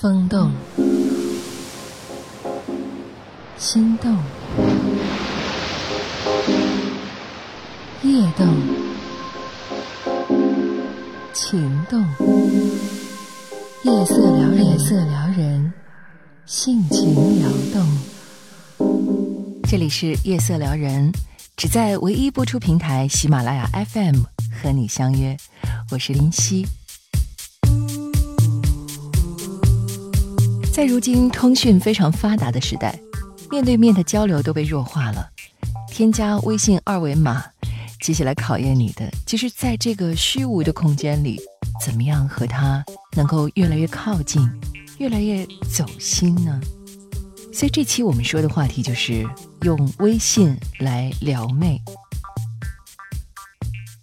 风动，心动，夜动，情动，夜色撩人，夜色撩人，性情撩动。这里是夜色撩人，只在唯一播出平台喜马拉雅 FM 和你相约，我是林夕。在如今通讯非常发达的时代，面对面的交流都被弱化了。添加微信二维码，接下来考验你的，就是在这个虚无的空间里，怎么样和他能够越来越靠近，越来越走心呢？所以这期我们说的话题就是用微信来撩妹。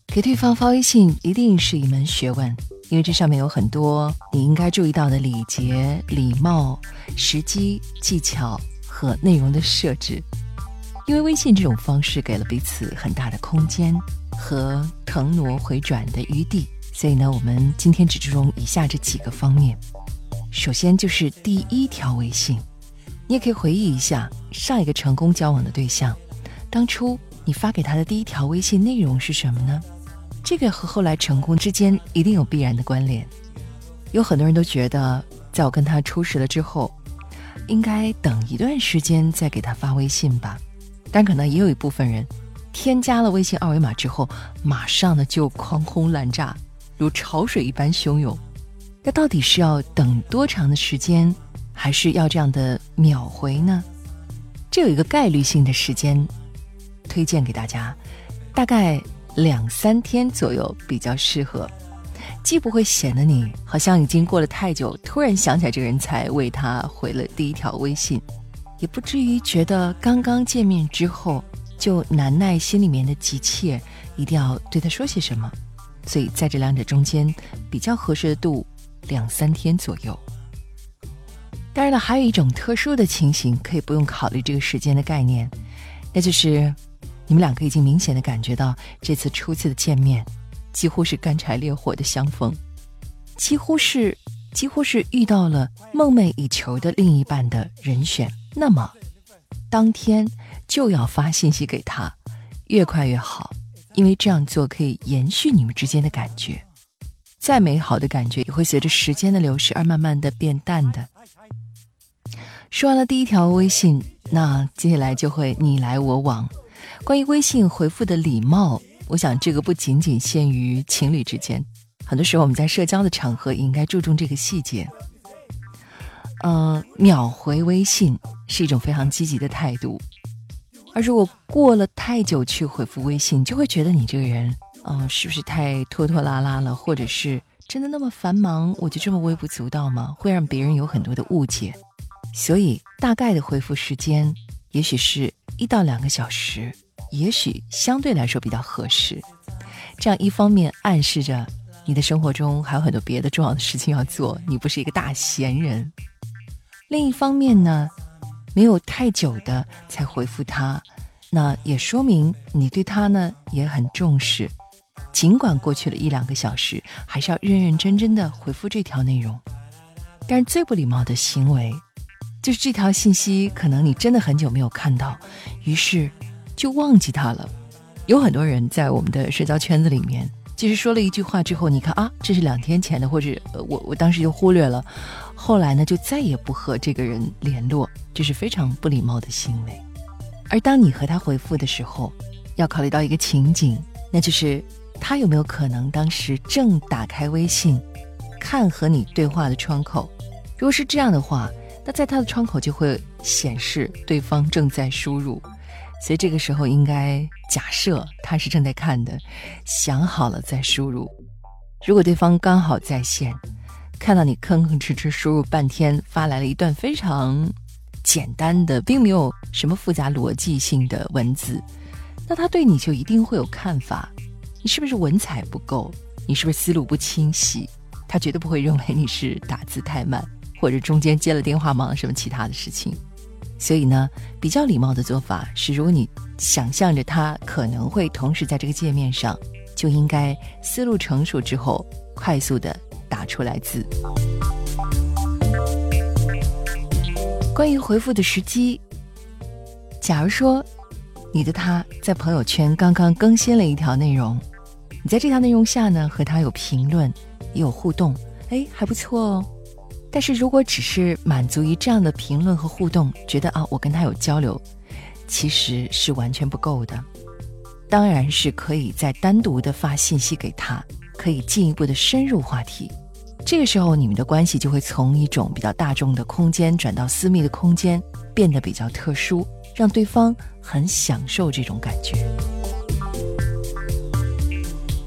给对方发微信一定是一门学问。因为这上面有很多你应该注意到的礼节、礼貌、时机、技巧和内容的设置。因为微信这种方式给了彼此很大的空间和腾挪回转的余地，所以呢，我们今天只注重以下这几个方面。首先就是第一条微信，你也可以回忆一下上一个成功交往的对象，当初你发给他的第一条微信内容是什么呢？这个和后来成功之间一定有必然的关联。有很多人都觉得，在我跟他初识了之后，应该等一段时间再给他发微信吧。但可能也有一部分人，添加了微信二维码之后，马上呢就狂轰滥炸，如潮水一般汹涌。那到底是要等多长的时间，还是要这样的秒回呢？这有一个概率性的时间，推荐给大家，大概。两三天左右比较适合，既不会显得你好像已经过了太久，突然想起来这个人才为他回了第一条微信，也不至于觉得刚刚见面之后就难耐心里面的急切，一定要对他说些什么。所以在这两者中间比较合适的度，两三天左右。当然了，还有一种特殊的情形可以不用考虑这个时间的概念，那就是。你们两个已经明显的感觉到，这次初次的见面，几乎是干柴烈火的相逢，几乎是几乎是遇到了梦寐以求的另一半的人选。那么，当天就要发信息给他，越快越好，因为这样做可以延续你们之间的感觉。再美好的感觉，也会随着时间的流逝而慢慢的变淡的。说完了第一条微信，那接下来就会你来我往。关于微信回复的礼貌，我想这个不仅仅限于情侣之间，很多时候我们在社交的场合也应该注重这个细节。呃，秒回微信是一种非常积极的态度，而如果过了太久去回复微信，就会觉得你这个人，嗯，是不是太拖拖拉拉了，或者是真的那么繁忙，我就这么微不足道吗？会让别人有很多的误解。所以，大概的回复时间，也许是一到两个小时。也许相对来说比较合适，这样一方面暗示着你的生活中还有很多别的重要的事情要做，你不是一个大闲人；另一方面呢，没有太久的才回复他，那也说明你对他呢也很重视。尽管过去了一两个小时，还是要认认真真的回复这条内容。但是最不礼貌的行为，就是这条信息可能你真的很久没有看到，于是。就忘记他了。有很多人在我们的社交圈子里面，其实说了一句话之后，你看啊，这是两天前的，或者我我当时就忽略了，后来呢就再也不和这个人联络，这是非常不礼貌的行为。而当你和他回复的时候，要考虑到一个情景，那就是他有没有可能当时正打开微信，看和你对话的窗口。如果是这样的话，那在他的窗口就会显示对方正在输入。所以这个时候应该假设他是正在看的，想好了再输入。如果对方刚好在线，看到你吭吭哧哧输入半天，发来了一段非常简单的，并没有什么复杂逻辑性的文字，那他对你就一定会有看法。你是不是文采不够？你是不是思路不清晰？他绝对不会认为你是打字太慢，或者中间接了电话忙什么其他的事情。所以呢，比较礼貌的做法是，如果你想象着他可能会同时在这个界面上，就应该思路成熟之后，快速的打出来字。关于回复的时机，假如说你的他在朋友圈刚刚更新了一条内容，你在这条内容下呢和他有评论也有互动，哎还不错哦。但是如果只是满足于这样的评论和互动，觉得啊我跟他有交流，其实是完全不够的。当然是可以再单独的发信息给他，可以进一步的深入话题。这个时候，你们的关系就会从一种比较大众的空间转到私密的空间，变得比较特殊，让对方很享受这种感觉。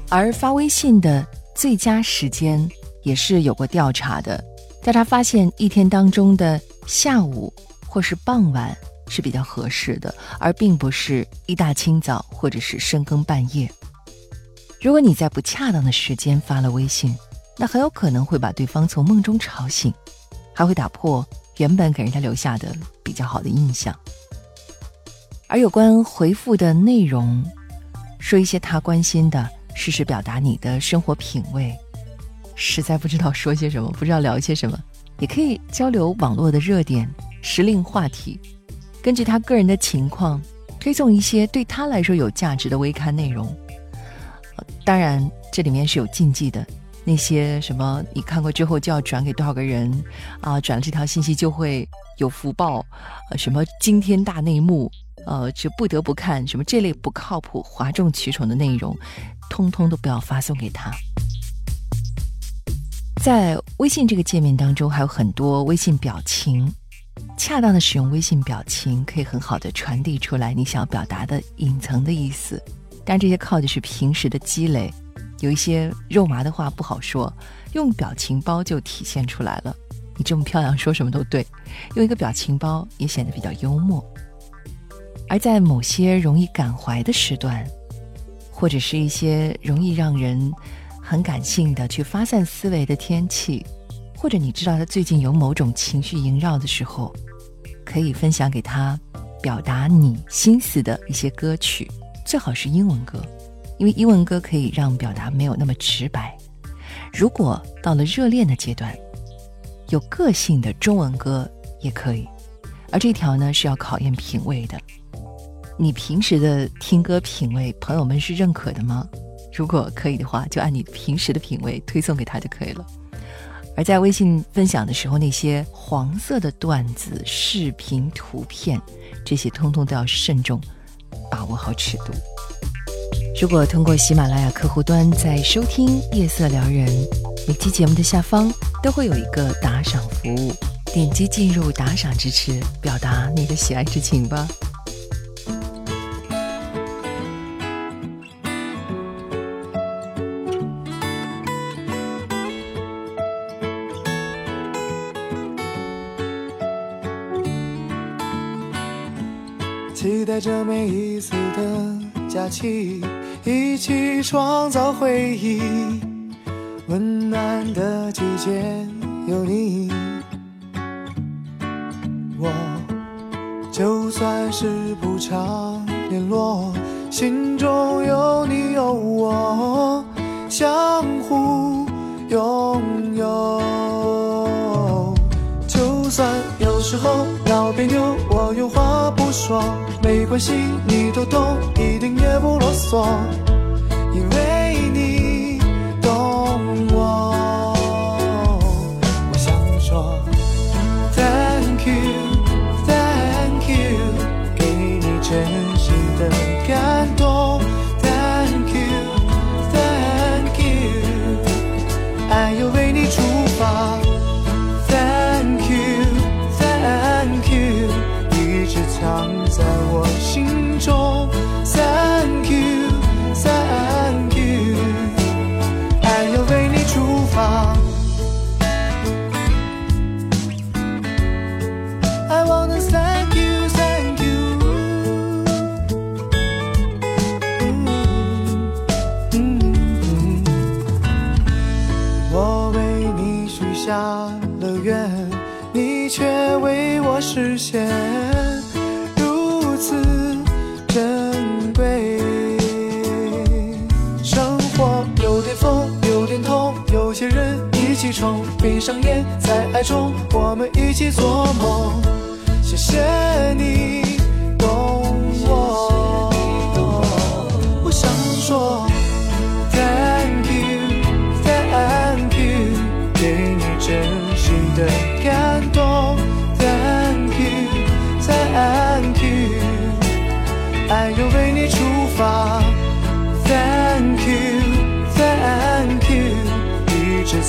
而发微信的最佳时间也是有过调查的，调查发现一天当中的下午或是傍晚是比较合适的，而并不是一大清早或者是深更半夜。如果你在不恰当的时间发了微信，那很有可能会把对方从梦中吵醒，还会打破原本给人家留下的比较好的印象。而有关回复的内容，说一些他关心的，事实表达你的生活品味。实在不知道说些什么，不知道聊些什么，也可以交流网络的热点、时令话题，根据他个人的情况，推送一些对他来说有价值的微刊内容。当然，这里面是有禁忌的。那些什么你看过之后就要转给多少个人啊？转了这条信息就会有福报，呃，什么惊天大内幕，呃，就不得不看什么这类不靠谱、哗众取宠的内容，通通都不要发送给他。在微信这个界面当中，还有很多微信表情，恰当的使用微信表情，可以很好的传递出来你想要表达的隐藏的意思。当然，这些靠的是平时的积累。有一些肉麻的话不好说，用表情包就体现出来了。你这么漂亮，说什么都对，用一个表情包也显得比较幽默。而在某些容易感怀的时段，或者是一些容易让人很感性的去发散思维的天气，或者你知道他最近有某种情绪萦绕的时候，可以分享给他表达你心思的一些歌曲，最好是英文歌。因为英文歌可以让表达没有那么直白。如果到了热恋的阶段，有个性的中文歌也可以。而这条呢是要考验品味的。你平时的听歌品味，朋友们是认可的吗？如果可以的话，就按你平时的品味推送给他就可以了。而在微信分享的时候，那些黄色的段子、视频、图片，这些通通都要慎重，把握好尺度。如果通过喜马拉雅客户端在收听《夜色撩人》，每期节目的下方都会有一个打赏服务，点击进入打赏支持，表达你的喜爱之情吧。着每一次的假期。一起创造回忆，温暖的季节有你。我就算是不常联络，心中有你有我，相互拥有。就算有时候闹别扭，我有话不说，没关系，你都懂，一点也不啰嗦。因为起冲，闭上眼，在爱中，我们一起做梦。谢谢你懂我。我想说，Thank you，Thank you，给你真心的感动，Thank you，Thank you，爱有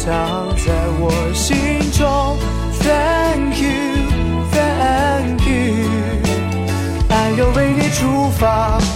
藏在我心中，Thank you，Thank you，爱要为你出发。